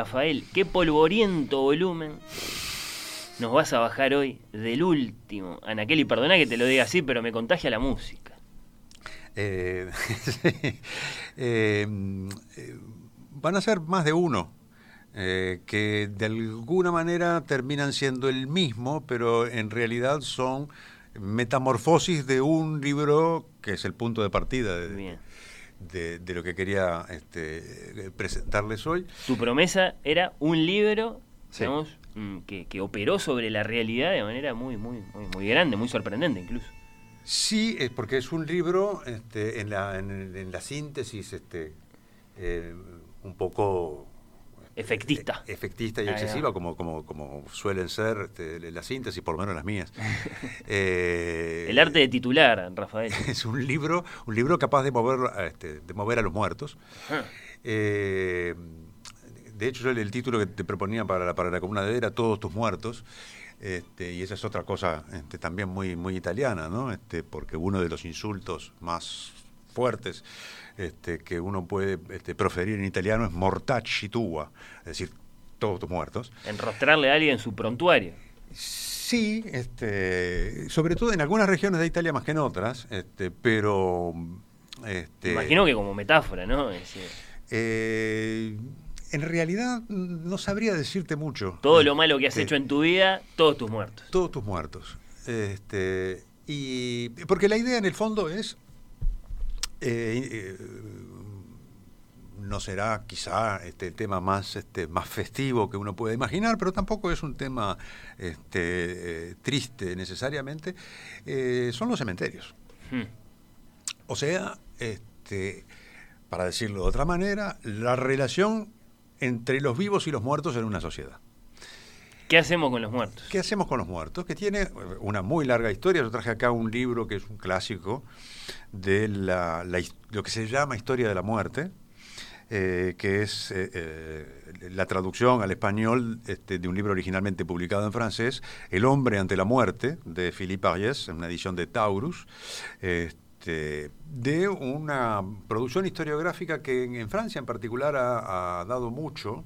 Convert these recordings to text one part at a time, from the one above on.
Rafael, qué polvoriento volumen nos vas a bajar hoy del último. Ana Kelly, perdona que te lo diga así, pero me contagia la música. Eh, eh, eh, van a ser más de uno, eh, que de alguna manera terminan siendo el mismo, pero en realidad son metamorfosis de un libro que es el punto de partida de, Bien. De- de lo que quería este, presentarles hoy. Tu promesa era un libro, Sí. digamos, mm, que, que operó sobre la realidad de manera muy, muy, muy, muy grande, muy sorprendente incluso. Sí, es porque es un libro este, en, la, en, en la síntesis este, eh, un poco Efectista. e- efectista y Ahí va. excesiva, como, como, como suelen ser este, las síntesis, por lo menos las mías. Eh, El arte de titular, Rafael. es un libro, un libro capaz de mover, a, este, de mover a los muertos. Ah, Eh, de hecho, yo el, el título que te proponía para la, para la columna de era Todos tus muertos. Este, y esa es otra cosa este, también muy, muy italiana, ¿no? Este, porque uno de los insultos más fuertes este, que uno puede este, proferir en italiano es mortacci tua, es decir, todos tus muertos. enrostrarle a alguien su prontuario. Sí, este, sobre todo en algunas regiones de Italia más que en otras, este, pero... Este, Imagino que como metáfora, ¿no? Es Eh, en realidad no sabría decirte mucho. todo lo malo que has Este, hecho en tu vida, todos tus muertos. Todos tus muertos. Este, y porque la idea en el fondo es eh, eh, no será quizá este, el tema más, este, más festivo que uno puede imaginar, pero tampoco es un tema este, eh, triste necesariamente. Eh, son los cementerios. Hmm. O sea, este, para decirlo de otra manera, la relación entre los vivos y los muertos en una sociedad. ¿Qué hacemos con los muertos? ¿Qué hacemos con los muertos? Que tiene eh, una muy larga historia. Yo traje acá un libro que es un clásico de la, lo que se llama Historia de la Muerte, eh, que es eh, la traducción al español este, de un libro originalmente publicado en francés, El hombre ante la muerte, de Philippe Ariès, en una edición de Taurus. este, de una producción historiográfica que en, Francia en particular ha, dado mucho,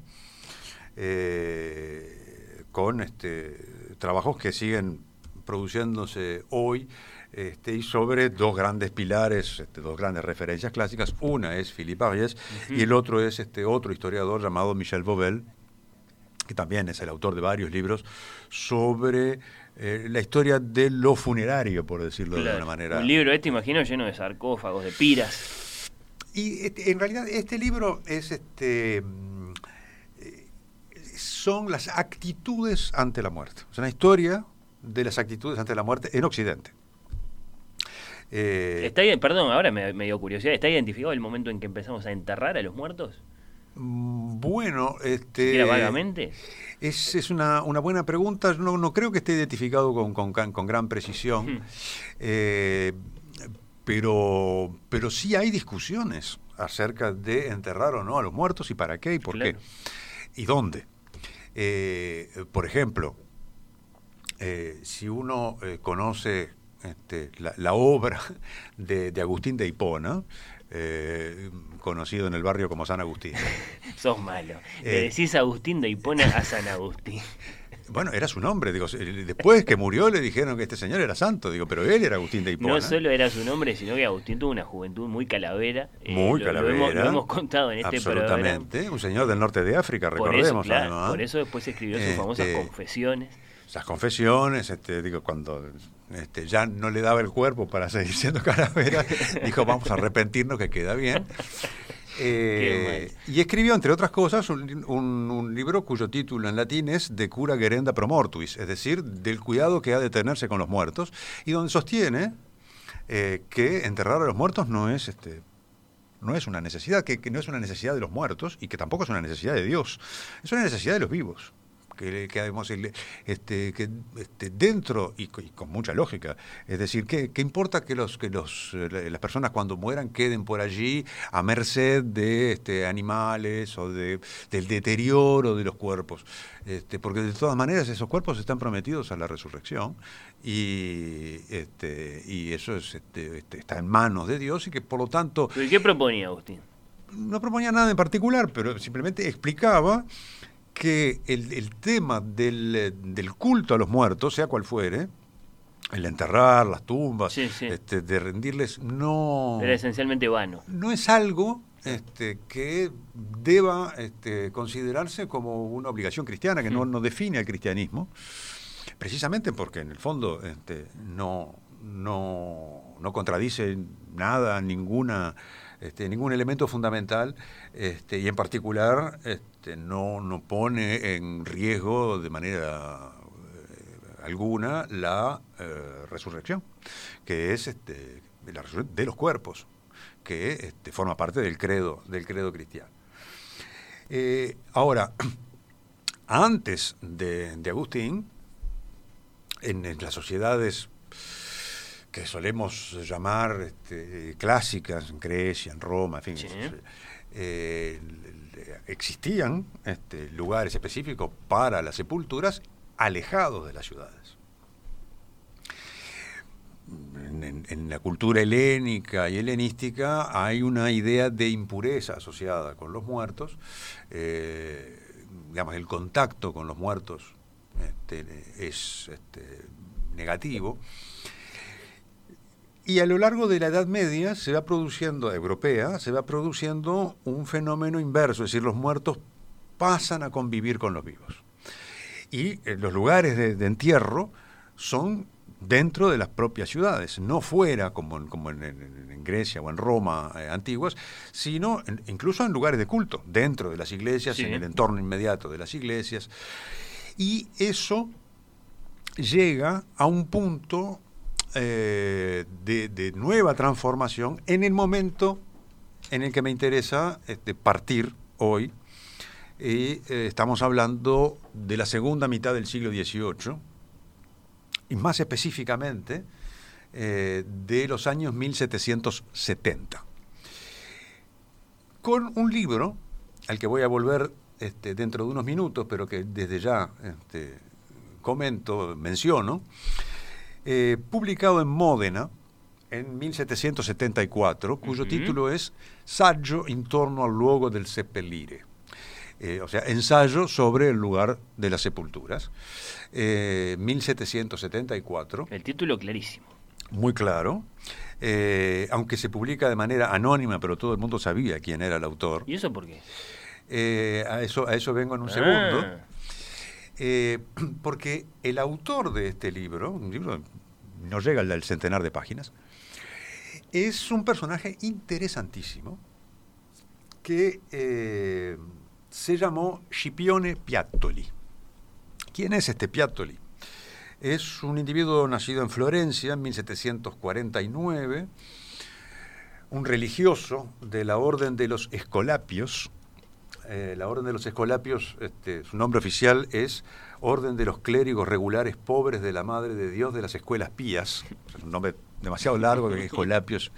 con este, trabajos que siguen produciéndose hoy este, y sobre dos grandes pilares, este, dos grandes referencias clásicas. Una es Philippe Ariès y el otro es este otro historiador llamado Michel Bauvel, que también es el autor de varios libros sobre eh, la historia de lo funerario, por decirlo de alguna manera. Un libro este, imagino, lleno de sarcófagos, de piras. Y este, en realidad este libro es este son las actitudes ante la muerte. Es una historia de las actitudes ante la muerte en Occidente. Eh, Está perdón, ahora me, me dio curiosidad. ¿Está identificado el momento en que empezamos a enterrar a los muertos? mm, bueno, este ¿Siquiera vagamente? Es, es una, una buena pregunta. No, no creo que esté identificado con, con, con gran precisión. Hmm. Eh, pero, pero sí hay discusiones acerca de enterrar o no a los muertos y para qué y por Claro. qué y dónde. Eh, por ejemplo, eh, si uno eh, conoce este, la, la obra de, de Agustín de Hipona, eh, conocido en el barrio como San Agustín. Sos malo. Le Eh. decís Agustín de Hipona a San Agustín. Bueno, era su nombre, digo, después que murió le dijeron que este señor era santo, digo, pero él era Agustín de Hipona. No solo era su nombre, sino que Agustín tuvo una juventud muy calavera. eh, Muy lo- lo calavera. hemos- Lo, hemos contado en este programa. Absolutamente, un señor del norte de África, Por eso, recordemos claro, además. por eso después escribió sus Este, famosas confesiones. Esas confesiones, este, digo, cuando este, ya no le daba el cuerpo para seguir siendo calavera, dijo, vamos a arrepentirnos que queda bien. Eh, y escribió, entre otras cosas, un, un- un libro cuyo título en latín es De cura gerenda pro mortuis, es decir, del cuidado que ha de tenerse con los muertos, y donde sostiene eh, que enterrar a los muertos no es este, no es una necesidad, que, que no es una necesidad de los muertos y que tampoco es una necesidad de Dios, es una necesidad de los vivos. Que, que, este, que este, dentro, y, y con mucha lógica, es decir, ¿qué, qué importa que, los, que los, las personas cuando mueran queden por allí a merced de este, animales o de, del deterioro de los cuerpos? Este, porque de todas maneras esos cuerpos están prometidos a la resurrección y, este, y eso es, este, este, está en manos de Dios y que por lo tanto ¿Y qué proponía Agustín? no proponía nada en particular, pero simplemente explicaba que el, el tema del, del culto a los muertos, sea cual fuere, el enterrar las tumbas, Sí, sí. Este, de rendirles, no, Era esencialmente vano. no es algo este, que deba este, considerarse como una obligación cristiana, que no, no define al cristianismo, precisamente porque en el fondo este, no, no, no contradice nada, ninguna, este, ningún elemento fundamental, este, y en particular este, no, no pone en riesgo de manera eh, alguna la eh, resurrección, que es la resurrección de los cuerpos, que forma parte del credo, del credo cristiano. Eh, ahora, antes de, Agustín, en las sociedades que solemos llamar este, clásicas, en Grecia, en Roma, en fin, Sí. eh, existían este, lugares específicos para las sepulturas alejados de las ciudades. En, la cultura helénica y helenística hay una idea de impureza asociada con los muertos, eh, digamos, el contacto con los muertos este, es este, negativo. Y a lo largo de la Edad Media se va produciendo, europea, se va produciendo un fenómeno inverso, es decir, los muertos pasan a convivir con los vivos. Y eh, los lugares de, de entierro son dentro de las propias ciudades, no fuera como en, como en- en- en Grecia o en Roma eh, antiguas, sino incluso en lugares de culto, dentro de las iglesias, Sí. en el entorno inmediato de las iglesias. Y eso llega a un punto eh, de, nueva transformación en el momento en el que me interesa este, partir hoy. Y eh, estamos hablando de la segunda mitad del siglo XVIII y más específicamente eh, de los años 1770. Con un libro al que voy a volver este, dentro de unos minutos, pero que desde ya este, comento, menciono, eh, publicado en Módena en 1774, cuyo título es Saggio intorno al luogo del seppellire. Eh, o sea, ensayo sobre el lugar de las sepulturas. Eh, 1774 El título clarísimo. muy claro, eh, aunque se publica de manera anónima, pero todo el mundo sabía quién era el autor. ¿Y eso por qué? Eh, a, eso, a eso vengo en un Ah, segundo. Eh, porque el autor de este libro, un libro no llega al centenar de páginas, es un personaje interesantísimo que eh, se llamó Scipione Piattoli. ¿Quién es este Piattoli? Es un individuo nacido en Florencia en 1749, un religioso de la Orden de los Escolapios. Eh, la Orden de los Escolapios, este, su nombre oficial es Orden de los Clérigos Regulares Pobres de la Madre de Dios de las Escuelas Pías. Es un nombre demasiado largo, que Escolapios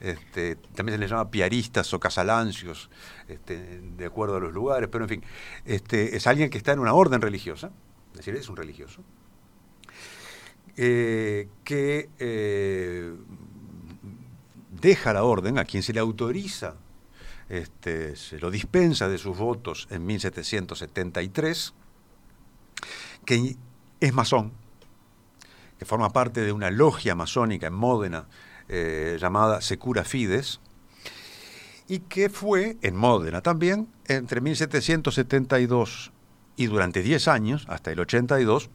este, también se les llama piaristas o casalancios, este, de acuerdo a los lugares, pero en fin, es alguien que está en una orden religiosa, es decir, es un religioso, eh, que eh, deja la orden a quien se le autoriza, este, se lo dispensa de sus votos en 1773, que es masón, que forma parte de una logia masónica en Módena eh, llamada Secura Fides, y que fue en Módena también entre 1772 y durante 10 años, hasta el 82,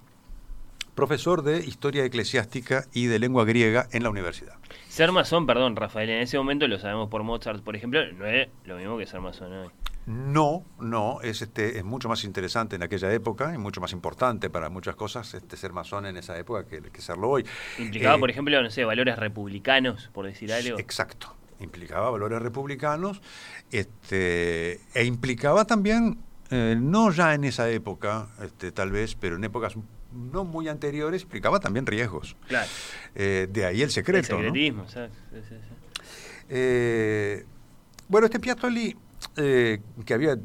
profesor de Historia Eclesiástica y de Lengua Griega en la universidad. Ser masón, perdón, Rafael, en ese momento lo sabemos por Mozart, por ejemplo, no es lo mismo que ser masón hoy. No, no, es, este, es mucho más interesante en aquella época y mucho más importante para muchas cosas este, ser masón en esa época que, que serlo hoy. Implicaba, Eh, por ejemplo, no sé, valores republicanos, por decir algo. Exacto, implicaba valores republicanos este, e implicaba también, eh, no ya en esa época, este, tal vez, pero en épocas no muy anteriores, implicaba también riesgos. Claro. Eh, de ahí el El secreto. ¿no? secretismo, ¿sabes? Sí, sí, sí. Eh, bueno, este Piazzoli, eh, que había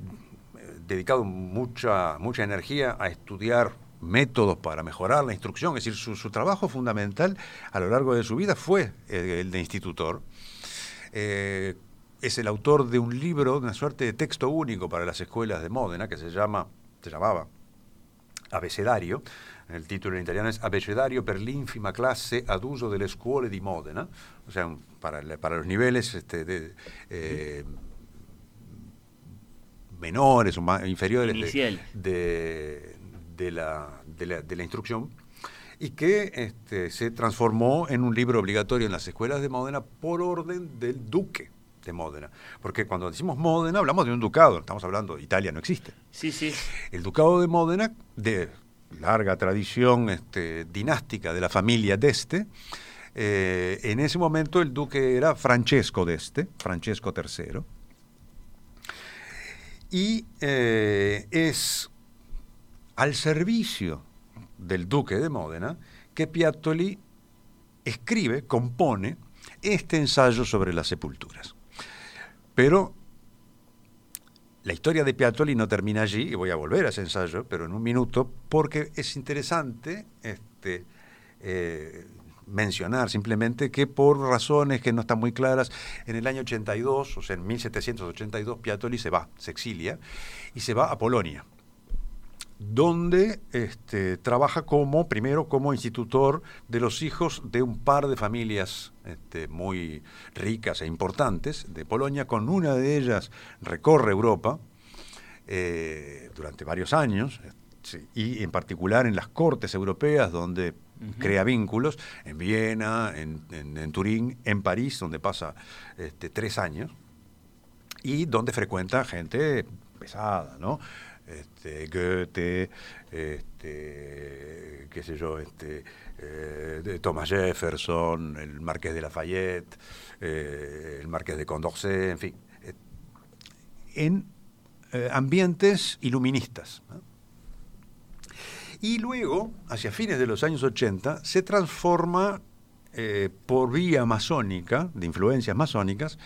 dedicado mucha, mucha energía a estudiar métodos para mejorar la instrucción, es decir, su, su trabajo fundamental a lo largo de su vida fue el de institutor. Es el autor de un libro, de una suerte de texto único para las escuelas de Módena, que se llama, se llamaba Abecedario. El título en italiano es Abecedario per l'infima classe ad uso delle scuole di Modena, o sea, para, los niveles este, de, eh, menores o más, inferiores de- Iniciales. de, de la, de, la, de la instrucción y que este, se transformó en un libro obligatorio en las escuelas de Módena por orden del duque de Módena. Porque cuando decimos Módena hablamos de un ducado, estamos hablando, Italia no existe. Sí, sí. El ducado de Módena, de larga tradición este, dinástica de la familia d'Este, eh, en ese momento el duque era Francesco d'Este, Francesco III, y eh, es al servicio del duque de Módena que Piattoli escribe, compone este ensayo sobre las sepulturas. Pero la historia de Piattoli no termina allí, y voy a volver a ese ensayo, pero en un minuto, porque es interesante este, eh, mencionar simplemente que por razones que no están muy claras, en el año 82, o sea, en 1782, Piattoli se va, se exilia, y se va a Polonia donde este, trabaja como, primero, como institutor de los hijos de un par de familias este, muy ricas e importantes de Polonia. Con una de ellas recorre Europa eh, durante varios años, sí, y en particular en las cortes europeas, donde crea vínculos, en Viena, en, en- en Turín, en París, donde pasa este, tres años, y donde frecuenta gente pesada, ¿no? Este, Goethe, este, qué sé yo, este, eh, Thomas Jefferson, el Marqués de Lafayette, eh, el Marqués de Condorcet, en fin, eh, en eh, ambientes iluministas. Y luego, hacia fines de los años 80, se transforma por vía masónica, de influencias masónicas,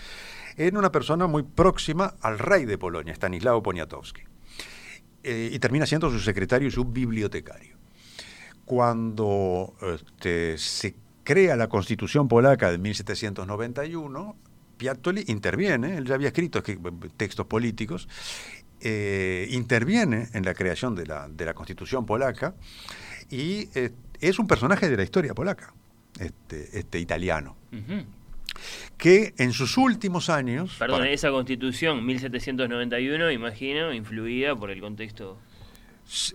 en una persona muy próxima al rey de Polonia, Stanislao Poniatowski. Eh, y termina siendo su secretario y su bibliotecario. Cuando este, se crea la constitución polaca de 1791, Piattoli interviene, él ya había escrito escri- textos políticos, eh, interviene en la creación de la, de la constitución polaca y eh, es un personaje de la historia polaca, este, este italiano, Ujú. Que en sus últimos años... Perdón, para- esa constitución 1791, imagino, influida por el contexto.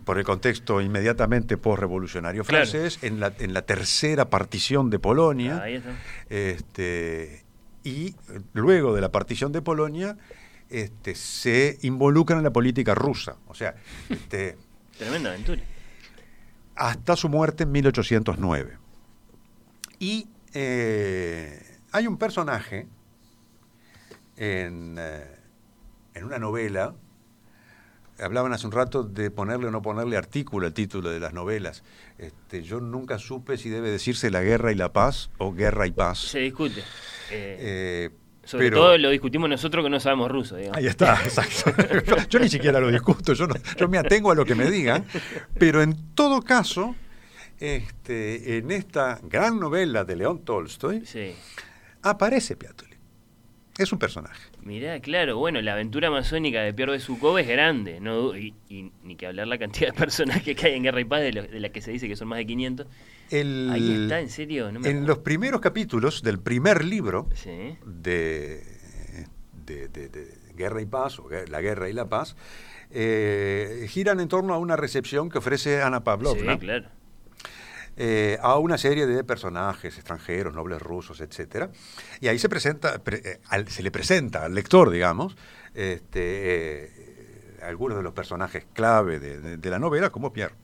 por el contexto inmediatamente postrevolucionario Claro. francés, en la, en la tercera partición de Polonia, este, y luego de la partición de Polonia, este, se involucran en la política rusa, o sea, este, Tremenda aventura. hasta su muerte en 1809. Y eh, hay un personaje en, eh, en una novela, hablaban hace un rato de ponerle o no ponerle artículo al título de las novelas. Este, yo nunca supe si debe decirse la guerra y la paz o guerra y paz. Se discute. Eh, Eh, sobre pero- todo lo discutimos nosotros que no sabemos ruso, digamos. Ahí está, exacto. Yo, yo ni siquiera lo discuto, yo, no- yo me atengo a lo que me digan, pero en todo caso, este, en esta gran novela de León Tolstoy, Sí. Aparece Piattoli. Es un personaje. Mirá, claro, bueno, la aventura amazónica de Pierre Besucov es grande, no y, y ni que hablar la cantidad de personajes que hay en Guerra y Paz, de, lo- de la que se dice que son más de 500. El- Ahí está, en serio, no me en los primeros capítulos del primer libro Sí. de, de- de- de Guerra y Paz, o La Guerra y la Paz, eh, giran en torno a una recepción que ofrece Ana Pavlovna Sí, claro. Eh, a una serie de personajes extranjeros, nobles rusos, etcétera. Y ahí se presenta, pre- eh, al- se le presenta al lector, digamos, este, eh, algunos de los personajes clave de, de- de la novela, como Pierre.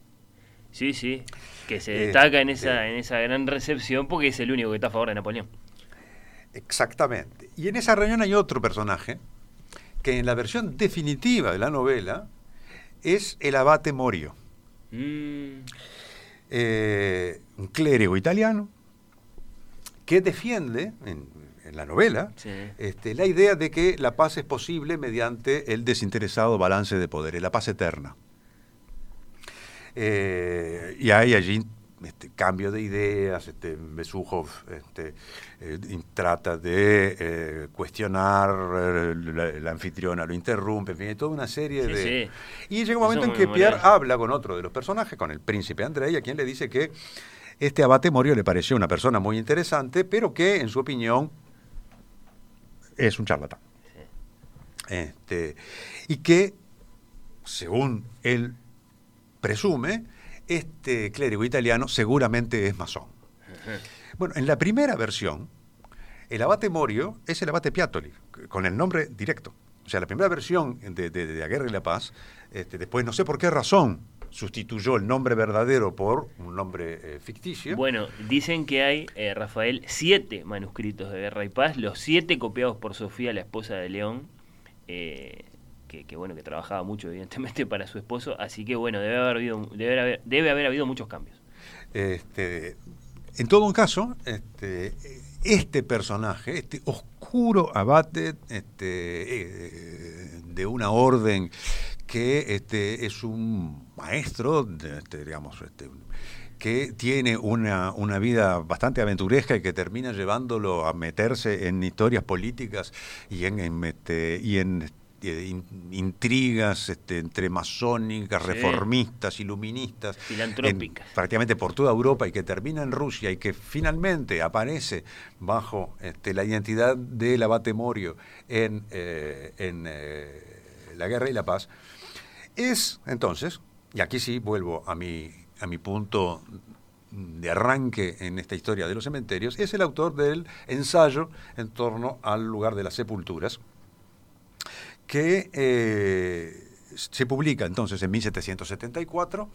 Sí, sí. Que se Eh, destaca en esa, en esa gran recepción porque es el único que está a favor de Napoleón. Exactamente. Y en esa reunión hay otro personaje que en la versión definitiva de la novela es el abate Morio, Mm, eh, un clérigo italiano que defiende en, en la novela sí. este, la idea de que la paz es posible mediante el desinteresado balance de poderes, la paz eterna. Eh, y hay allí este, cambio de ideas, este, este, eh, trata de eh, cuestionar, eh, la, la anfitriona lo interrumpe, en fin, hay toda una serie Sí, de... sí. Y llega un momento Eso en que Pierre habla con otro de los personajes, con el príncipe Andrei, a quien le dice que este abate Morio le pareció una persona muy interesante, pero que, en su opinión, es un charlatán. Este, y que, según él presume, este clérigo italiano seguramente es masón. Bueno, en la primera versión, el abate Morio es el abate Piatoli, con el nombre directo. O sea, la primera versión de, de- de La Guerra y la Paz, este, después no sé por qué razón sustituyó el nombre verdadero por un nombre eh, ficticio. Bueno, dicen que hay, eh, Rafael, siete manuscritos de Guerra y Paz, los siete copiados por Sofía, la esposa de León, eh, que, bueno, que trabajaba mucho, evidentemente, para su esposo, así que bueno, debe haber habido, debe haber, debe haber habido muchos cambios. Este, en todo caso, este, este personaje, este oscuro abate este, eh, de una orden que este, es un maestro, este, digamos, este, que tiene una, una vida bastante aventuresca y que termina llevándolo a meterse en historias políticas y en, en, este, y en intrigas este, entre masónicas, Sí. reformistas, iluministas, Filantrópicas. en- prácticamente por toda Europa y que termina en Rusia y que finalmente aparece bajo este, la identidad del abate Morio en, eh, en eh, La Guerra y la Paz, es entonces, y aquí sí vuelvo a mi, a mi punto de arranque en esta historia de los cementerios, es el autor del ensayo en torno al lugar de las sepulturas, que eh, se publica entonces en 1774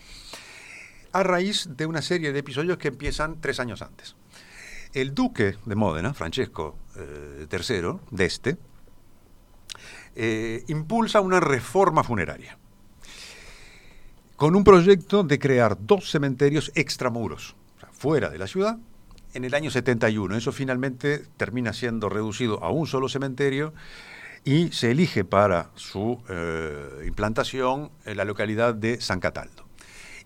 a raíz de una serie de episodios que empiezan tres años antes. El duque de Módena, Francesco eh, III, de este, eh, impulsa una reforma funeraria con un proyecto de crear dos cementerios extramuros, fuera de la ciudad, en el año 71. Eso finalmente termina siendo reducido a un solo cementerio y se elige para su eh, implantación la localidad de San Cataldo.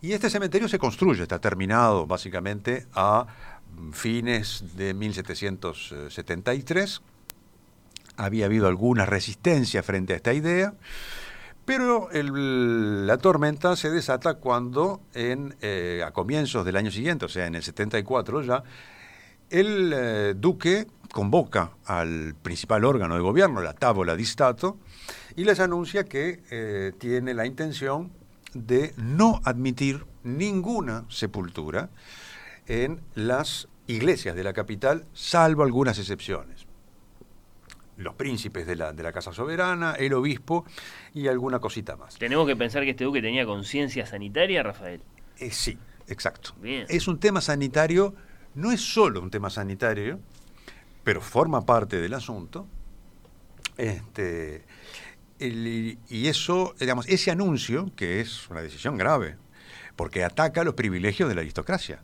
Y este cementerio se construye, está terminado básicamente a fines de 1773. Había habido alguna resistencia frente a esta idea, pero la tormenta se desata cuando en, eh, a comienzos del año siguiente, o sea, en el 74 ya, el eh, duque convoca al principal órgano de gobierno, la Tábola di Stato, y les anuncia que eh, tiene la intención de no admitir ninguna sepultura en las iglesias de la capital, salvo algunas excepciones. Los príncipes de la, de la Casa Soberana, el obispo y alguna cosita más. Tenemos que pensar que este duque tenía conciencia sanitaria, Rafael. Eh, sí, exacto. Bien. Es un tema sanitario, no es solo un tema sanitario, pero forma parte del asunto. Este, el- y eso, digamos, ese anuncio, que es una decisión grave, porque ataca los privilegios de la aristocracia,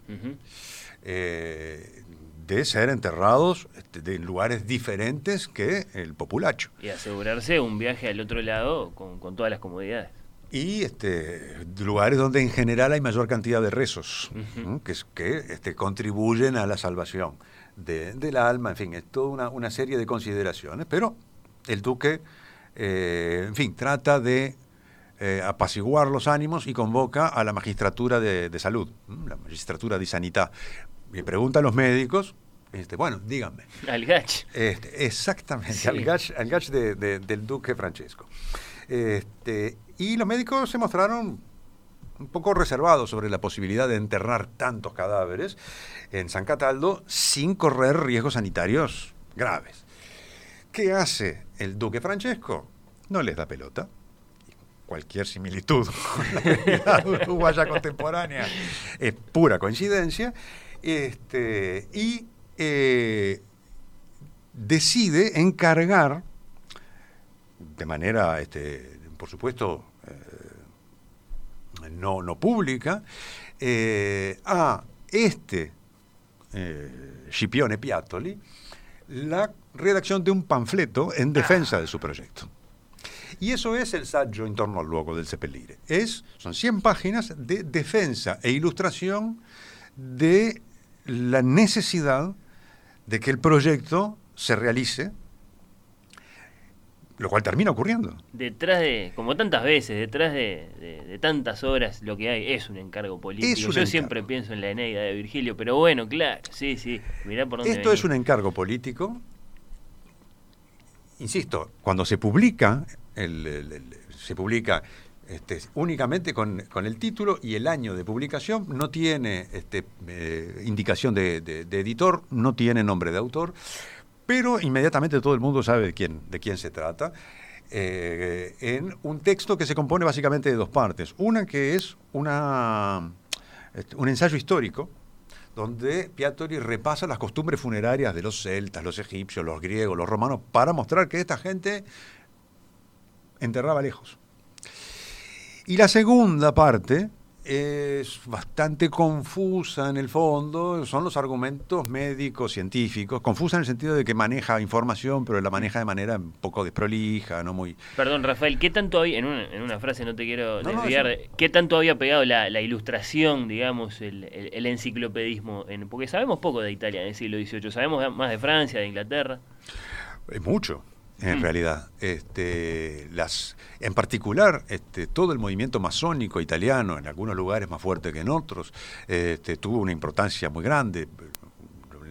eh, de ser enterrados este, de lugares diferentes que el populacho. Y asegurarse un viaje al otro lado con, con todas las comodidades. Y este, lugares donde en general hay mayor cantidad de rezos, que, es- que este, contribuyen a la salvación de- del alma, en fin, es toda una, una serie de consideraciones, pero el duque, eh, en fin, trata de eh, apaciguar los ánimos y convoca a la magistratura de, de salud, la magistratura de sanidad. Le pregunta a los médicos, este, bueno, díganme. Al gach. Este, exactamente, Sí. al gach, al gach de- de- del duque Francesco. Este, y los médicos se mostraron un poco reservados sobre la posibilidad de enterrar tantos cadáveres en San Cataldo sin correr riesgos sanitarios graves. ¿Qué hace el duque Francesco? No les da pelota. Cualquier similitud con la uruguaya contemporánea es pura coincidencia. Este, y eh, decide encargar, de manera, este, por supuesto, no, no pública, eh, a este eh, Scipione Piattoli la redacción de un panfleto en defensa de su proyecto. Y eso es el saggio en torno al luogo del Seppellire. Es, son 100 páginas de defensa e ilustración de la necesidad de que el proyecto se realice, lo cual termina ocurriendo. Detrás de, como tantas veces, detrás de, de- de tantas horas, lo que hay es un encargo político. Un Yo encargo. siempre pienso en la Eneida de Virgilio, pero bueno, claro, sí, sí. Mirá por dónde Esto es un encargo político. Insisto, cuando se publica, el- el- el- se publica este, únicamente con, con el título y el año de publicación, no tiene este, eh, indicación de editor, no tiene nombre de autor, pero inmediatamente todo el mundo sabe de quién, de quién se trata. eh, en un texto que se compone básicamente de dos partes. Una que es una, este, un ensayo histórico, donde Piattoli repasa las costumbres funerarias de los celtas, los egipcios, los griegos, los romanos, para mostrar que esta gente enterraba lejos. Y la segunda parte es bastante confusa en el fondo, son los argumentos médicos, científicos, confusa en el sentido de que maneja información, pero la maneja de manera un poco desprolija, no muy... Perdón, Rafael, ¿qué tanto había, en una, en una frase no te quiero No, no, desviar, eso- de- ¿qué tanto había pegado la, la ilustración, digamos, el, el- el enciclopedismo? En, porque sabemos poco de Italia en el siglo XVIII, sabemos más de Francia, de Inglaterra. Es mucho, en Mm. realidad. Este, las, en particular, este, todo el movimiento masónico italiano, en algunos lugares más fuerte que en otros, este, tuvo una importancia muy grande.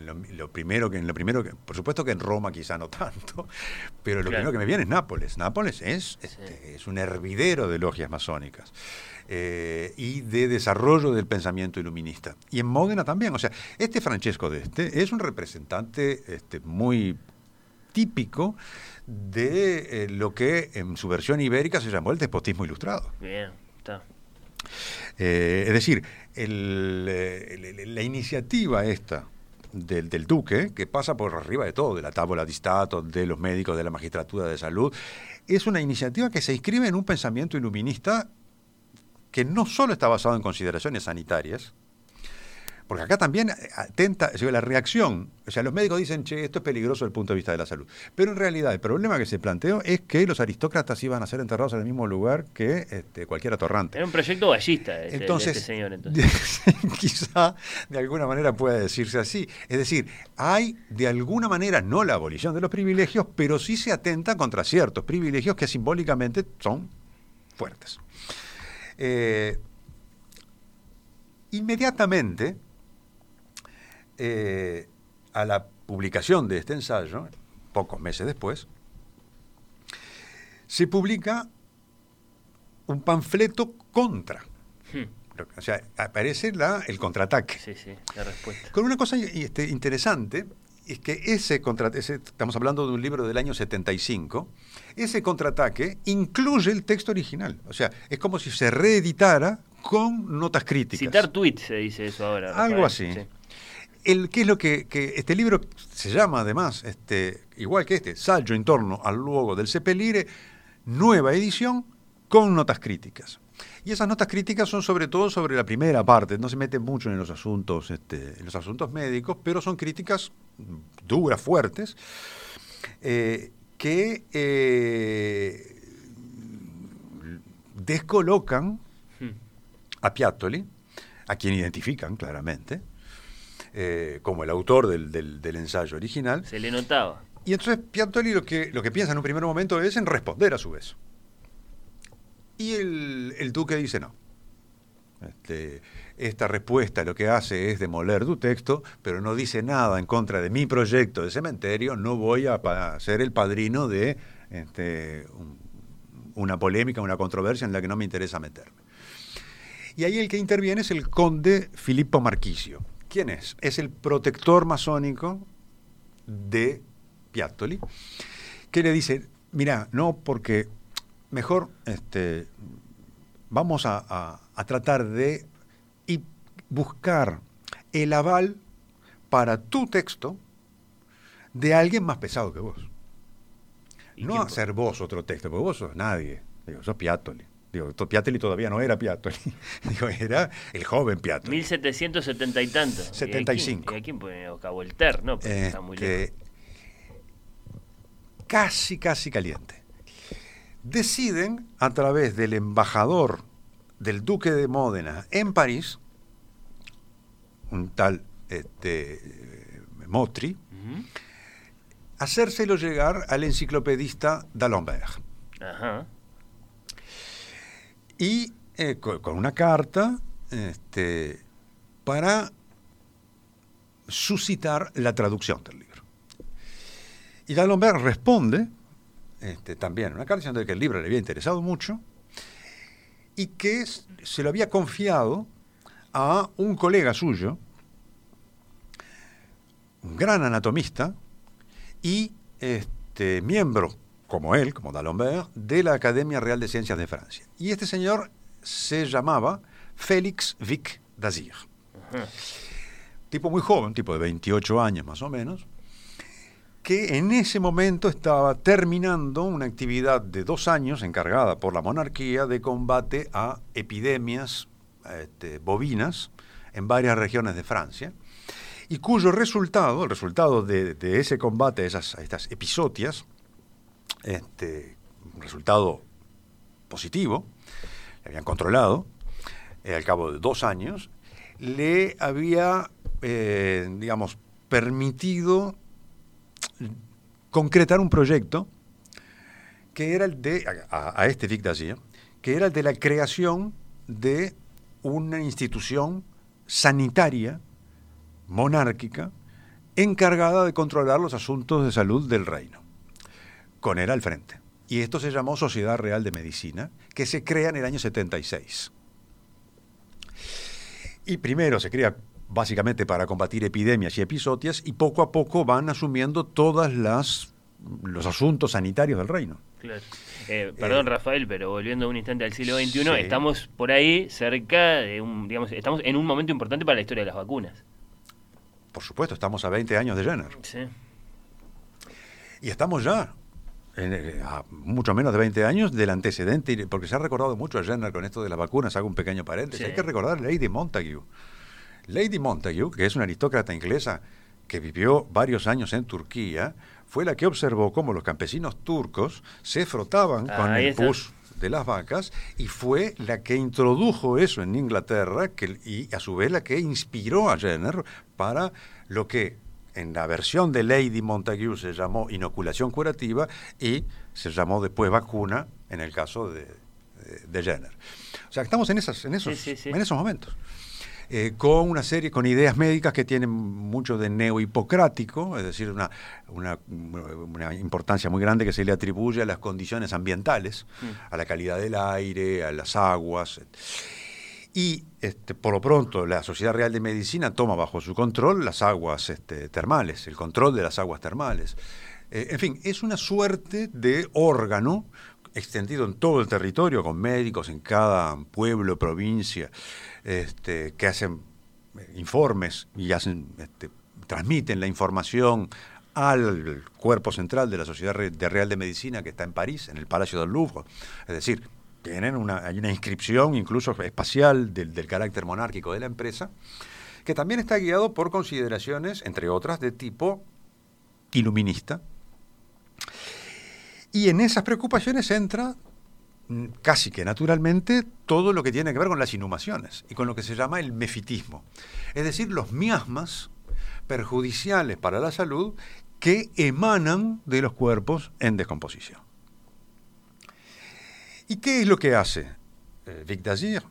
Lo, lo primero que, lo primero que, por supuesto que en Roma quizá no tanto, pero lo Claro. primero que me viene es Nápoles. Nápoles es, este, es un hervidero de logias masónicas eh, y de desarrollo del pensamiento iluminista. Y en Módena también. O sea, este Francesco de este es un representante este, muy típico de eh, lo que en su versión ibérica se llamó el despotismo ilustrado. Bien, está. Eh, es decir, el, el- el- la iniciativa esta del, del duque, que pasa por arriba de todo, de la tabla di Stato, de los médicos, de la magistratura de salud, es una iniciativa que se inscribe en un pensamiento iluminista que no solo está basado en consideraciones sanitarias, porque acá también eh, atenta, o sea, la reacción, o sea, los médicos dicen, che, esto es peligroso desde el punto de vista de la salud. Pero en realidad el problema que se planteó es que los aristócratas iban a ser enterrados en el mismo lugar que este, cualquier atorrante. Era un proyecto ballista ese- de Entonces, este señor. Entonces. quizá de alguna manera pueda decirse así. Es decir, hay de alguna manera no la abolición de los privilegios, pero sí se atenta contra ciertos privilegios que simbólicamente son fuertes. Eh, inmediatamente, eh, a la publicación de este ensayo, pocos meses después, se publica un panfleto contra. Hmm, O sea, aparece la, el contraataque. Sí, sí, la respuesta. Con una cosa este, interesante, es que ese contraataque, estamos hablando de un libro del año 75, ese contraataque incluye el texto original. O sea, es como si se reeditara con notas críticas. Citar tweets se dice eso ahora. Algo así. sí. El, ¿Qué es lo que, que este libro se llama además, este, igual que este, Saggio en torno al luogo del Seppellire, nueva edición con notas críticas. Y esas notas críticas son sobre todo sobre la primera parte, no se meten mucho en los asuntos, este, en los asuntos médicos, pero son críticas duras, fuertes, eh, que eh, descolocan Hmm. a Piattoli, a quien identifican claramente, eh, como el autor del, del- del ensayo original. Se le notaba. Y entonces Piantoli lo que, lo que piensa en un primer momento es en responder a su vez. Y el, el duque dice no. Este, esta respuesta lo que hace es demoler tu texto, pero no dice nada en contra de mi proyecto de cementerio. No voy a pa- ser el padrino de este, un- una polémica, una controversia en la que no me interesa meterme. Y ahí el que interviene es el conde Filippo Marquisio. ¿Quién es? Es el protector masónico de Piattoli, que le dice, mira, no, porque mejor este, vamos a, a- a tratar de y buscar el aval para tu texto de alguien más pesado que vos. ¿Y No hacer vos otro texto, porque vos sos nadie. Digo, sos Piattoli. Digo, to- Piattoli todavía no era Piattoli. Digo, era el joven Piattoli. 1770 y tanto. 75. ¿Y a quién pone acá? Voltaire, ¿no? Porque está muy Este, lejos. casi, casi caliente. Deciden, a través del embajador del duque de Módena en París, un tal este, Motri, Ujú. hacérselo llegar al enciclopedista d'Alembert. Ajá. Y eh, co- con, una carta este, para suscitar la traducción del libro. Y D'Alembert responde, este, también una carta diciendo que el libro le había interesado mucho y que se lo había confiado a un colega suyo, un gran anatomista y este, miembro, como él, como D'Alembert, de la Academia Real de Ciencias de Francia. Y este señor se llamaba Félix Vic d'Azir. Tipo muy joven, tipo de 28 años más o menos, que en ese momento estaba terminando una actividad de dos años encargada por la monarquía de combate a epidemias este, bovinas en varias regiones de Francia y cuyo resultado, el resultado de, ese combate, esas, a estas episodias, este, resultado positivo, le habían controlado eh, al cabo de dos años, le había, eh, digamos, permitido concretar un proyecto que era el de, a, este Vic que era el de la creación de una institución sanitaria monárquica encargada de controlar los asuntos de salud del reino, con él al frente. Y esto se llamó Sociedad Real de Medicina, que se crea en el año 76. Y primero se crea básicamente para combatir epidemias y episodias y poco a poco van asumiendo todas las los asuntos sanitarios del reino. Claro. Eh, perdón, Eh, Rafael, pero volviendo un instante al siglo XXI, sí. estamos por ahí cerca de un, digamos, estamos en un momento importante para la historia de las vacunas. Por supuesto, estamos a 20 años de Jenner. Sí. Y estamos ya, en, eh, a mucho menos de 20 años, del antecedente, porque se ha recordado mucho a Jenner con esto de las vacunas, hago un pequeño paréntesis. Sí. Hay que recordar a Lady Montague. Lady Montague, que es una aristócrata inglesa que vivió varios años en Turquía, fue la que observó cómo los campesinos turcos se frotaban Ah, con el está. pus de las vacas y fue la que introdujo eso en Inglaterra que, y a su vez la que inspiró a Jenner para lo que en la versión de Lady Montague se llamó inoculación curativa y se llamó después vacuna en el caso de, de- de Jenner. O sea, estamos en, esas, en, esos, Sí, sí, sí. en esos momentos. Eh, con una serie, con ideas médicas que tienen mucho de neo-hipocrático, es decir, una, una, una importancia muy grande que se le atribuye a las condiciones ambientales, Mm. a la calidad del aire, a las aguas. Y este, por lo pronto la Sociedad Real de Medicina toma bajo su control las aguas este, termales, el control de las aguas termales. Eh, en fin, es una suerte de órgano extendido en todo el territorio, con médicos en cada pueblo, provincia, este, que hacen eh, informes y hacen, este, transmiten la información al cuerpo central de la Sociedad Real de Medicina que está en París, en el Palacio del Louvre. Es decir, tienen una, hay una inscripción incluso espacial del, del carácter monárquico de la empresa, que también está guiado por consideraciones, entre otras, de tipo iluminista. Y en esas preocupaciones entra mm, casi que naturalmente todo lo que tiene que ver con las inhumaciones y con lo que se llama el mefitismo. Es decir, los miasmas perjudiciales para la salud que emanan de los cuerpos en descomposición. ¿Y qué es lo que hace eh, Vic Dagir?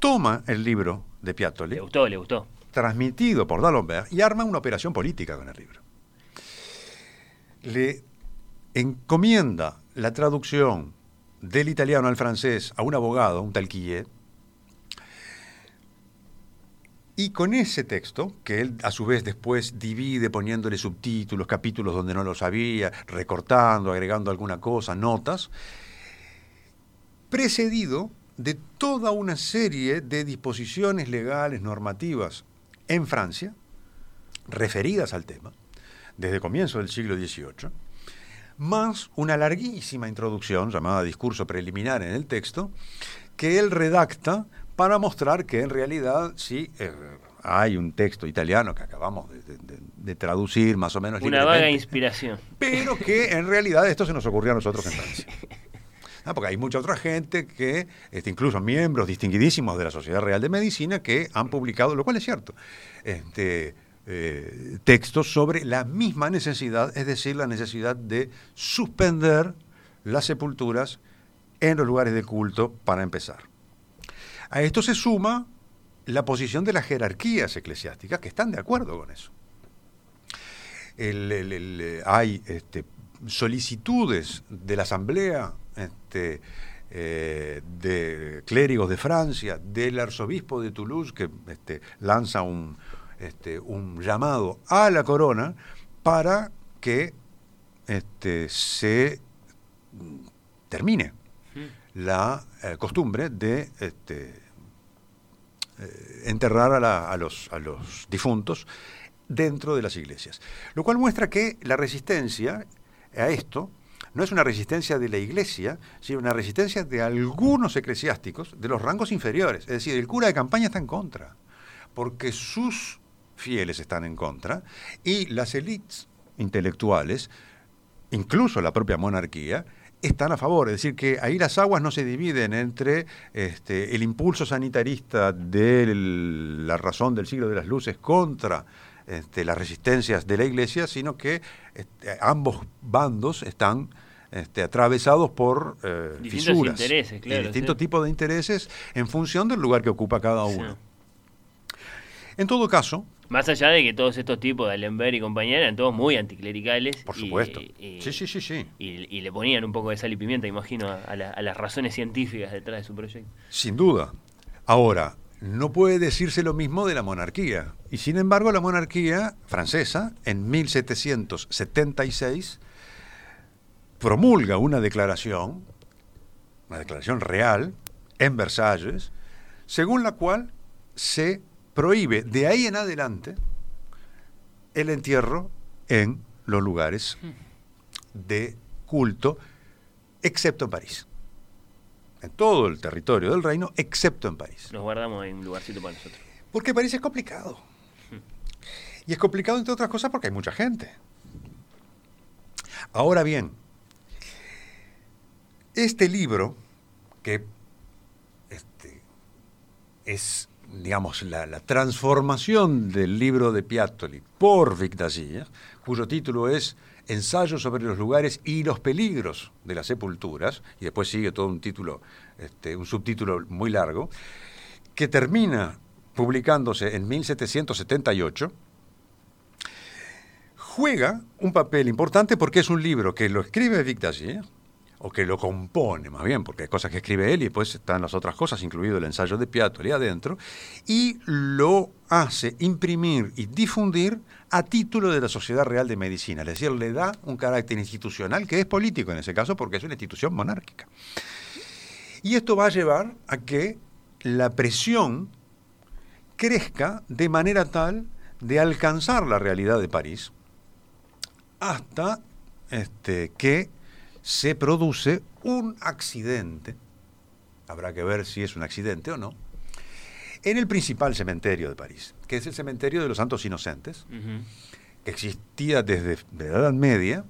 Toma el libro de Piattoli, Le gustó, le gustó. transmitido por D'Alembert, y arma una operación política con el libro. Le encomienda la traducción del italiano al francés a un abogado, un tal Quillet, y con ese texto, que él a su vez después divide poniéndole subtítulos, capítulos donde no los había, recortando, agregando alguna cosa, notas, precedido de toda una serie de disposiciones legales, normativas en Francia, referidas al tema, desde comienzo del siglo XVIII, más una larguísima introducción llamada discurso preliminar en el texto, que él redacta para mostrar que en realidad sí eh, hay un texto italiano que acabamos de, de- de- de traducir más o menos Una vaga inspiración. pero que en realidad esto se nos ocurrió a nosotros en Francia. Ah, porque hay mucha otra gente que, este, incluso miembros distinguidísimos de la Sociedad Real de Medicina, que han publicado, lo cual es cierto, este, eh, textos sobre la misma necesidad, es decir, la necesidad de suspender las sepulturas en los lugares de culto para empezar. A esto se suma la posición de las jerarquías eclesiásticas que están de acuerdo con eso. Hay este, solicitudes de la Asamblea este, eh, de clérigos de Francia, del arzobispo de Toulouse, que este, lanza un, este, un llamado a la corona para que se termine la eh, costumbre de eh, enterrar a los difuntos dentro de las iglesias. Lo cual muestra que la resistencia a esto no es una resistencia de la iglesia, sino una resistencia de algunos eclesiásticos de los rangos inferiores. Es decir, el cura de campaña está en contra, porque sus fieles están en contra y las élites intelectuales, incluso la propia monarquía, están a favor. Es decir, que ahí las aguas no se dividen entre este, el impulso sanitarista de la razón del siglo de las luces contra este, las resistencias de la iglesia, sino que este, ambos bandos están este, atravesados por eh, Distintos fisuras intereses, y claro, distintos sí. tipos de intereses en función del lugar que ocupa cada Sí. uno. En todo caso, Más allá de que todos estos tipos de Alenber y compañía eran todos muy anticlericales. por y- supuesto. y- sí, sí, sí, sí. Y, y le ponían un poco de sal y pimienta, imagino, a, a la- a las razones científicas detrás de su proyecto. Sin duda. Ahora, no puede decirse lo mismo de la monarquía. Y sin embargo, la monarquía francesa, en 1776, promulga una declaración, una declaración real, en Versalles, según la cual se prohíbe de ahí en adelante el entierro en los lugares de culto, excepto en París. En todo el territorio del reino, excepto en París. Nos guardamos en un lugarcito para nosotros. Porque París es complicado. Y es complicado, entre otras cosas, porque hay mucha gente. Ahora bien, este libro, que este, es, digamos, la, transformación del libro de Piattoli por Vic Dagir, cuyo título es Ensayo sobre los lugares y los peligros de las sepulturas, y después sigue todo un título, este, un subtítulo muy largo, que termina publicándose en 1778, juega un papel importante porque es un libro que lo escribe Vic Dagir, o que lo compone más bien, porque hay cosas que escribe él y después están las otras cosas, incluido el ensayo de Piattoli adentro, y lo hace imprimir y difundir a título de la Sociedad Real de Medicina, es decir, le da un carácter institucional que es político en ese caso porque es una institución monárquica. Y esto va a llevar a que la presión crezca de manera tal de alcanzar la realidad de París hasta este, que se produce un accidente, habrá que ver si es un accidente o no, en el principal cementerio de París, que es el cementerio de los Santos Inocentes, que existía desde la Edad Media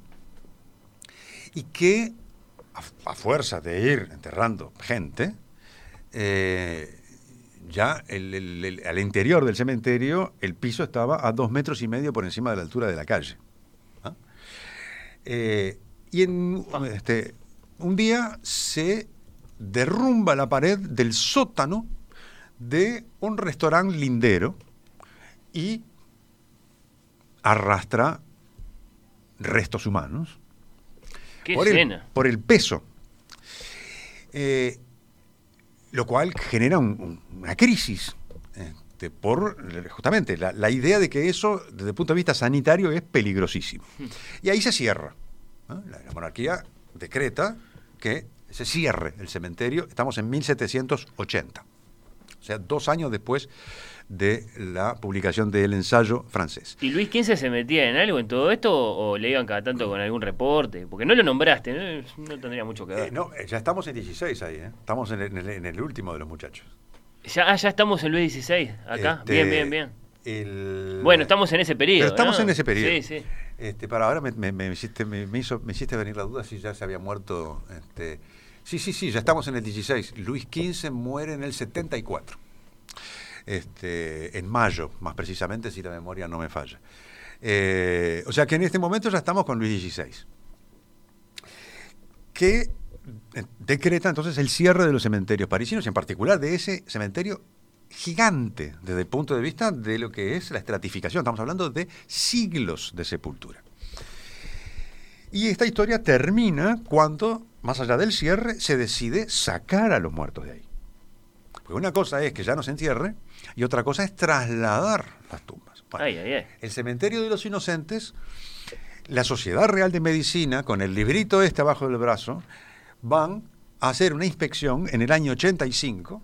y que, a, a fuerza de ir enterrando gente, eh, ya el- el- el- al interior del cementerio el piso estaba a dos metros y medio por encima de la altura de la calle. ¿ah? Eh, y en, este, un día se derrumba la pared del sótano de un restaurante lindero y arrastra restos humanos Qué por el, escena. por el peso. Eh, lo cual genera un- un- una crisis. este, por justamente la, la idea de que eso, desde el punto de vista sanitario, es peligrosísimo. Y ahí se cierra. La, la monarquía decreta que se cierre el cementerio. Estamos en 1780. O sea, dos años después de la publicación del ensayo francés. ¿Y Luis XV se metía en algo en todo esto o, le iban cada tanto con algún reporte? Porque no lo nombraste, no, No tendría mucho que ver. Eh, no, eh, ya estamos en 16 ahí, ¿eh? estamos en el, en el- en el último de los muchachos. Ya, ah, ya estamos en Luis XVI, acá. Este, bien, bien, bien. el- Bueno, estamos en ese periodo. Pero estamos ¿no? en ese periodo. Sí, sí. Este, para ahora me, me- hiciste, venir la duda si ya se había muerto. Este, sí, sí, sí, ya estamos en el 16. Luis XV muere en el 74. Este, en mayo, más precisamente, si la memoria no me falla. Eh, o sea que en este momento ya estamos con Luis XVI. Que eh, decreta entonces el cierre de los cementerios parisinos, en particular de ese cementerio gigante desde el punto de vista de lo que es la estratificación. Estamos hablando de siglos de sepultura. Y esta historia termina cuando, más allá del cierre, se decide sacar a los muertos de ahí. Porque una cosa es que ya no se entierre y otra cosa es trasladar las tumbas. Bueno, Ay, ay, ay. el cementerio de los inocentes, la Sociedad Real de Medicina, con el librito este abajo del brazo, van a hacer una inspección en el año 85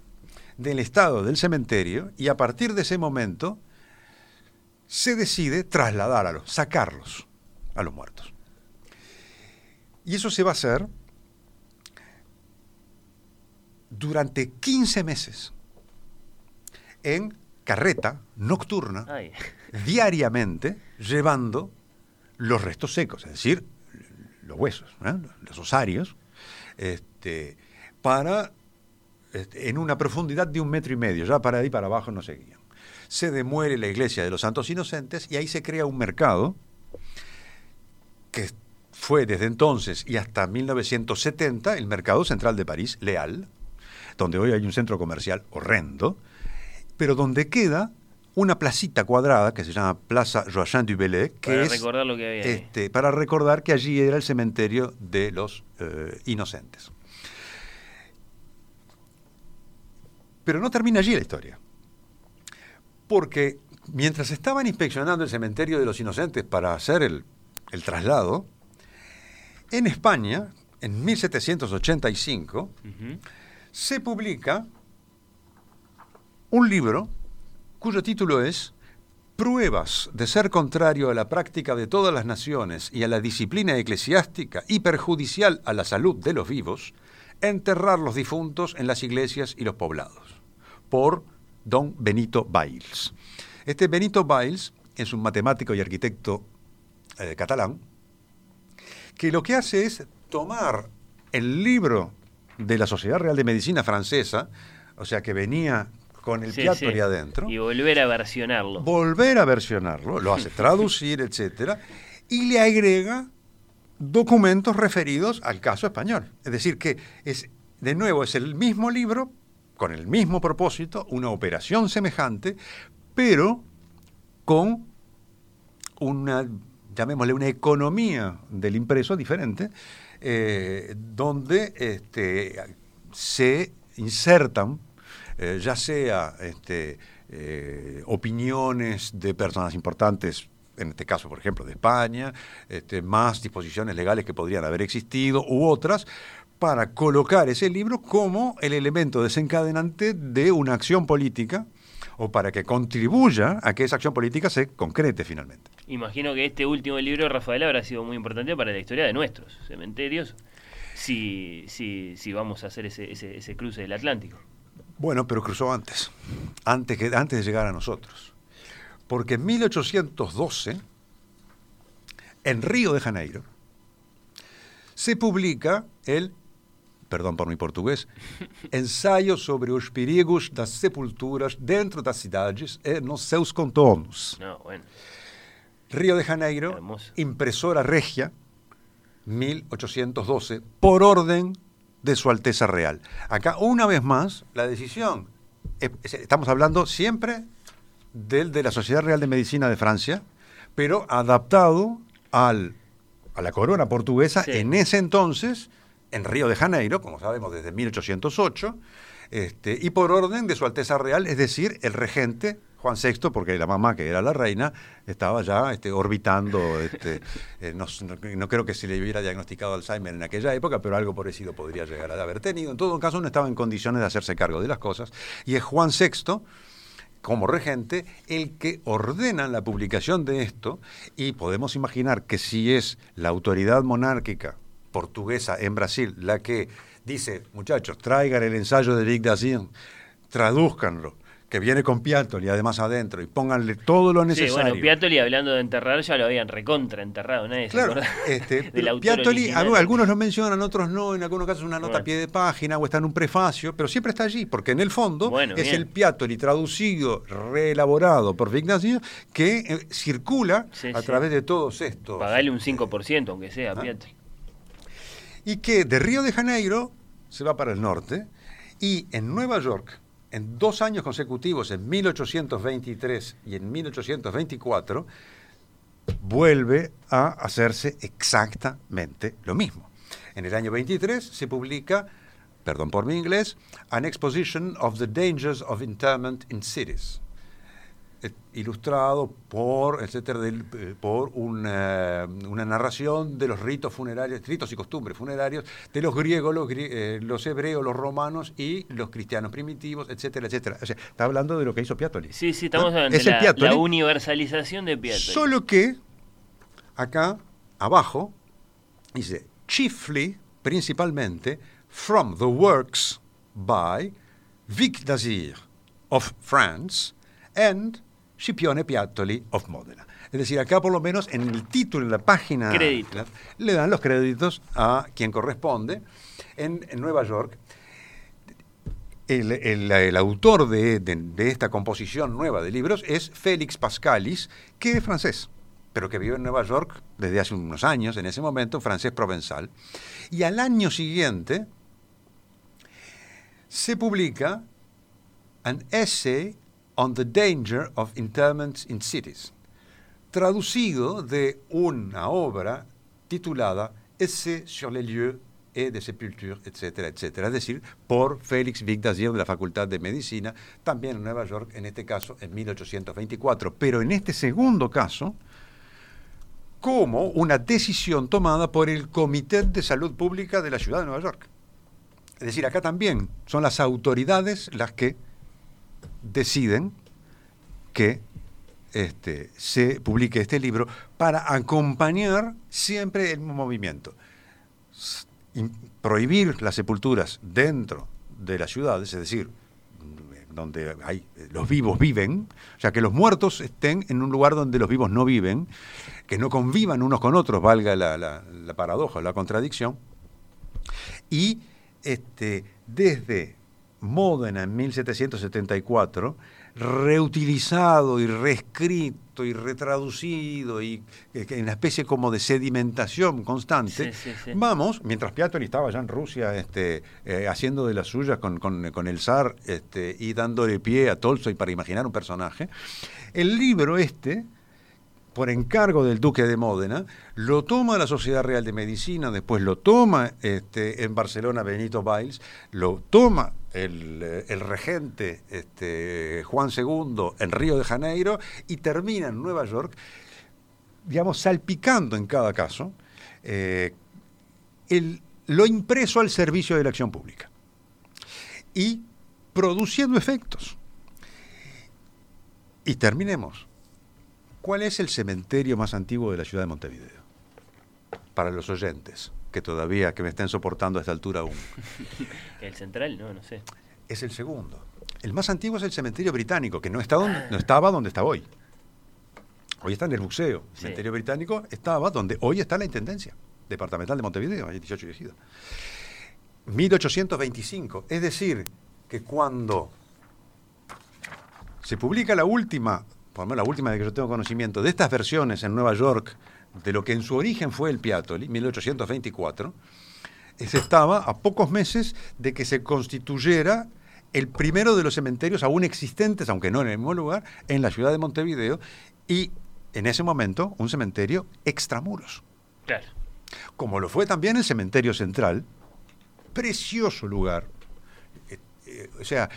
del estado del cementerio y a partir de ese momento se decide trasladar a los, sacarlos a los muertos. Y eso se va a hacer durante 15 meses en carreta nocturna Ay. diariamente llevando los restos secos, es decir, los huesos, ¿no? los osarios, este, para en una profundidad de un metro y medio, ya para ahí para abajo no seguían. Se demuele la iglesia de los Santos Inocentes y ahí se crea un mercado que fue desde entonces y hasta 1970 el mercado central de París, Leal, donde hoy hay un centro comercial horrendo, pero donde queda una placita cuadrada que se llama Plaza Joachim du Bellay, que Para es recordar lo que había ahí. este, para recordar que allí era el cementerio de los eh, inocentes. Pero no termina allí la historia. Porque mientras estaban inspeccionando el cementerio de los inocentes para hacer el, el traslado, en España, en 1785, Ujú. se publica un libro cuyo título es Pruebas de ser contrario a la práctica de todas las naciones y a la disciplina eclesiástica y perjudicial a la salud de los vivos, enterrar los difuntos en las iglesias y los poblados, por don Benito Bailes. Este Benito Bailes es un matemático y arquitecto eh, catalán que lo que hace es tomar el libro de la Sociedad Real de Medicina francesa, o sea que venía con el Sí, Piattori sí. adentro, Y volver a versionarlo. volver a versionarlo, lo hace traducir, etcétera, y le agrega documentos referidos al caso español. Es decir, que es, de nuevo, es el mismo libro, con el mismo propósito, una operación semejante, pero con una, llamémosle, una economía del impreso diferente, eh, donde este, se insertan, eh, ya sea este, eh, opiniones de personas importantes, en este caso, por ejemplo, de España, este, más disposiciones legales que podrían haber existido, u otras, para colocar ese libro como el elemento desencadenante de una acción política o para que contribuya a que esa acción política se concrete finalmente. Imagino que este último libro de Rafael habrá sido muy importante para la historia de nuestros cementerios, si, si, si vamos a hacer ese, ese, ese cruce del Atlántico. Bueno, pero cruzó antes, antes, que, antes de llegar a nosotros. Porque en 1812, en Río de Janeiro, se publica el perdão por mi português, ensaio sobre os perigos das sepulturas dentro das cidades e nos seus contornos. No, bueno. Río de Janeiro, Hermoso. impresora regia, 1812, por orden de Su Alteza Real. Acá, una vez más, la decisión, estamos hablando siempre del de la Sociedad Real de Medicina de Francia, pero adaptado al, a la corona portuguesa Sí. en ese entonces, en Río de Janeiro, como sabemos desde 1808, este, y por orden de Su Alteza Real, es decir, el regente Juan VI, porque la mamá, que era la reina, estaba ya este, orbitando, este, eh, no, no- no creo que se le hubiera diagnosticado Alzheimer en aquella época, pero algo parecido podría llegar a haber tenido. En todo caso, no estaba en condiciones de hacerse cargo de las cosas, y es Juan VI como regente el que ordena la publicación de esto y podemos imaginar que si es la autoridad monárquica portuguesa en Brasil la que dice, muchachos, traigan el ensayo de Vic Dazin, tradúzcanlo, que viene con Piatoli además adentro y pónganle todo lo Sí, necesario. bueno, Piatoli hablando de enterrar ya lo habían recontra enterrado, nadie Claro, este, algu- algunos lo mencionan, otros no, en algunos casos una nota a pie de página o está en un prefacio, pero siempre está allí, porque en el fondo Bueno, es bien. el Piattoli traducido, reelaborado por Vignacio, que eh, circula Sí, a sí. través de todos estos. Pagale un 5%, aunque Ah. sea, Piatoli. Y que de Río de Janeiro se va para el norte y en Nueva York, en dos años consecutivos, en 1823 y en 1824, vuelve a hacerse exactamente lo mismo. En el año 23 se publica, perdón por mi inglés, An Exposition of the Dangers of Interment in Cities, ilustrado por, etcétera, del- eh, por una, una narración de los ritos funerarios, ritos y costumbres funerarios de los griegos, los, eh, los hebreos, los romanos y los cristianos primitivos, etcétera, etcétera. O sea, está hablando de lo que hizo Piatoli. Sí, sí, estamos Es el la, la universalización de Piatoli. Solo que acá abajo dice chiefly, principalmente, from the works by Vic Dazir of France and Scipione Piattoli of Modena. Es decir, acá por lo menos en el título, en la página, la- le dan los créditos a quien corresponde. En, en Nueva York, el, el- el autor de, de- de esta composición nueva de libros es Félix Pascalis, que es francés, pero que vive en Nueva York desde hace unos años, en ese momento, francés provenzal. Y al año siguiente se publica An Essay on the Danger of Interments in Cities, traducido de una obra titulada Essai sur les lieux et de sépulture, etcétera, etcétera. Es decir, por Félix Vic Dazier de la Facultad de Medicina, también en Nueva York, en este caso en 1824. Pero en este segundo caso, como una decisión tomada por el Comité de Salud Pública de la Ciudad de Nueva York. Es decir, acá también son las autoridades las que deciden que este, se publique este libro para acompañar siempre el movimiento. Prohibir las sepulturas dentro de las ciudades, es decir, mm, donde hay, los vivos viven, o sea, que los muertos estén en un lugar donde los vivos no viven, que no convivan unos con otros, valga la, la- la paradoja, la contradicción, y este, desde Módena en 1774, reutilizado y reescrito y retraducido y eh, en una especie como de sedimentación constante, Sí, sí, sí. vamos, mientras Piatoli estaba ya en Rusia este, eh, haciendo de las suyas con, con- con el zar este, y dándole pie a Tolstoy para imaginar un personaje, el libro este, por encargo del duque de Módena, lo toma la Sociedad Real de Medicina, después lo toma este, en Barcelona Benito Bailes, lo toma el, eh, el regente este, Juan II en Río de Janeiro y termina en Nueva York, digamos, salpicando en cada caso eh, el- lo impreso al servicio de la acción pública y produciendo efectos. Y terminemos. ¿Cuál es el cementerio más antiguo de la ciudad de Montevideo? Para los oyentes, que todavía que me estén soportando a esta altura aún. El central, no, no sé. Es el segundo. El más antiguo es el cementerio británico, que no, está donde, no estaba donde está hoy. Hoy está en el buceo. El Sí. cementerio británico estaba donde hoy está la Intendencia Departamental de Montevideo, ahí 18 y Ejido. 1825. Es decir, que cuando se publica la última, por lo menos la última de que yo tengo conocimiento, de estas versiones en Nueva York, de lo que en su origen fue el Piattoli, 1824, se estaba a pocos meses de que se constituyera el primero de los cementerios aún existentes, aunque no en el mismo lugar, en la ciudad de Montevideo, y en ese momento un cementerio extramuros. Claro. Como lo fue también el cementerio central, precioso lugar. Eh, o sea,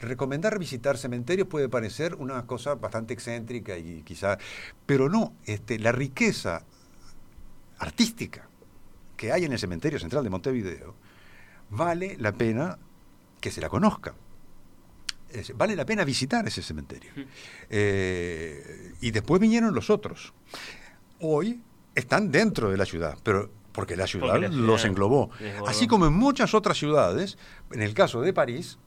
recomendar visitar cementerios puede parecer una cosa bastante excéntrica y quizá, pero no, este, la riqueza artística que hay en el cementerio central de Montevideo vale la pena que se la conozca. vale la pena visitar ese cementerio. Eh, y después vinieron los otros. Hoy están dentro de la ciudad, pero porque la ciudad, los englobó. Así como en muchas otras ciudades, en el caso de París,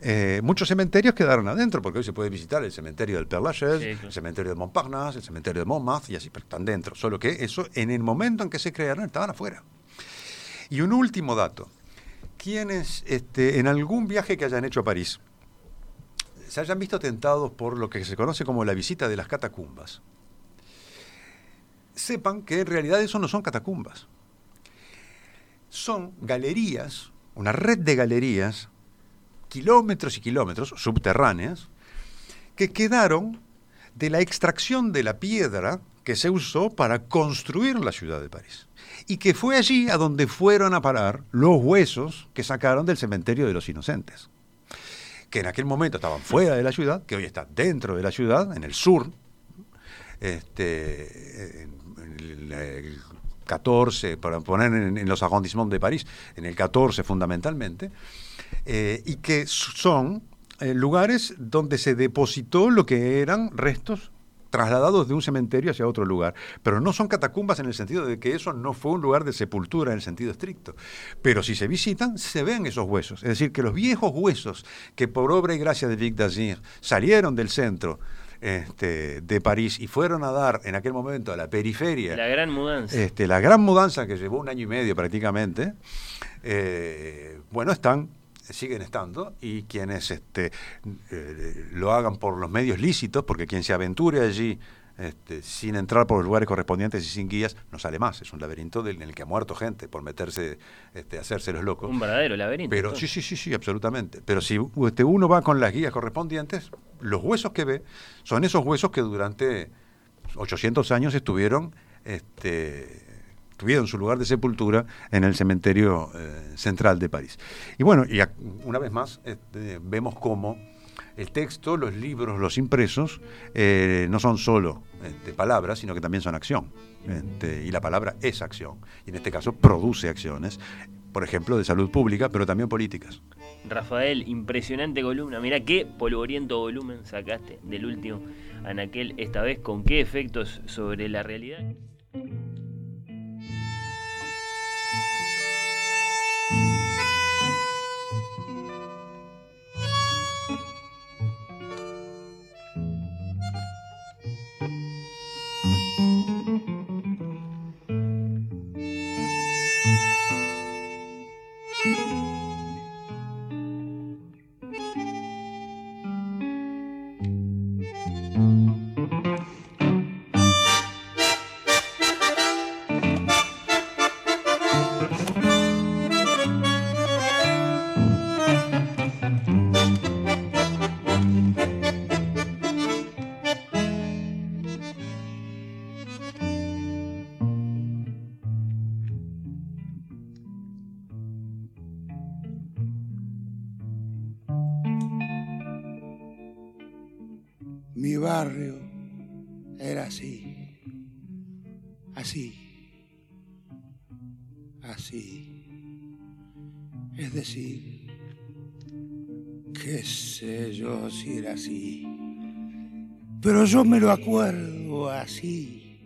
eh, muchos cementerios quedaron adentro, porque hoy se puede visitar el cementerio del Père Lachaise, el cementerio de Montparnasse, el cementerio de Montmartre, y así, pero están dentro. Solo que eso, en el momento en que se crearon, estaban afuera. Y un último dato. Quienes este, en algún viaje que hayan hecho a París se hayan visto tentados por lo que se conoce como la visita de las catacumbas, sepan que en realidad eso no son catacumbas son galerías, una red de galerías, kilómetros y kilómetros subterráneas, que quedaron de la extracción de la piedra que se usó para construir la ciudad de París. Y que fue allí a donde fueron a parar los huesos que sacaron del cementerio de los inocentes. Que en aquel momento estaban fuera de la ciudad, que hoy está dentro de la ciudad, en el sur, este, en 14, para poner en, los arrondissements de París, en el 14 fundamentalmente, eh, y que son eh, lugares donde se depositó lo que eran restos trasladados de un cementerio hacia otro lugar. Pero no son catacumbas en el sentido de que eso no fue un lugar de sepultura en el sentido estricto. Pero si se visitan, se ven esos huesos. Es decir, que los viejos huesos que por obra y gracia de Vic d'Azir salieron del centro este, de París y fueron a dar en aquel momento a la periferia. La gran mudanza. Este, la gran mudanza que llevó un año y medio prácticamente. Eh, bueno, están siguen estando y quienes este, eh, lo hagan por los medios lícitos, porque quien se aventure allí este, sin entrar por los lugares correspondientes y sin guías, no sale más. Es un laberinto en el que ha muerto gente por meterse, este, hacerse los locos. Un verdadero laberinto. Pero sí, sí, sí, sí, absolutamente. Pero si este, uno va con las guías correspondientes, los huesos que ve son esos huesos que durante 800 años estuvieron, este, tuvieron su lugar de sepultura en el cementerio eh, central de París. Y bueno, y una vez más este, vemos cómo el texto, los libros, los impresos, eh, no son solo este, palabras, sino que también son acción. Este, y la palabra es acción. Y en este caso produce acciones, por ejemplo, de salud pública, pero también políticas. Rafael, impresionante columna. Mira qué polvoriento volumen sacaste del último Anaquel, esta vez con qué efectos sobre la realidad. Pero yo me lo acuerdo así,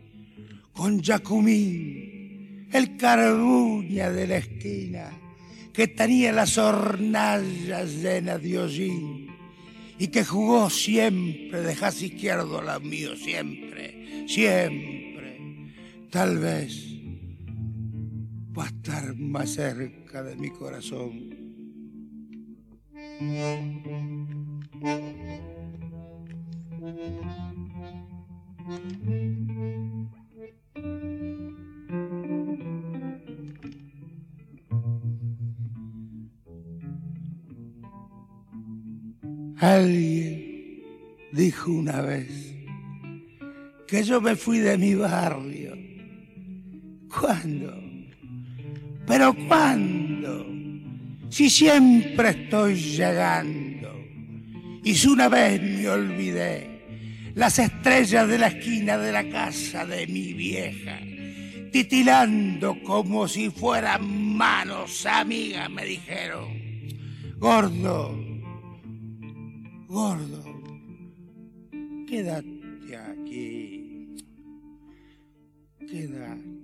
con Jacumín, el carbuña de la esquina, que tenía las hornallas llenas de hollín y que jugó siempre de jazz izquierdo la mío, siempre, siempre. Tal vez para estar más cerca de mi corazón. Alguien dijo una vez que yo me fui de mi barrio. ¿Cuándo? ¿Pero cuándo? Si siempre estoy llegando. Y si una vez me olvidé las estrellas de la esquina de la casa de mi vieja, titilando como si fueran manos amigas, me dijeron, gordo, gordo, quédate aquí, quédate.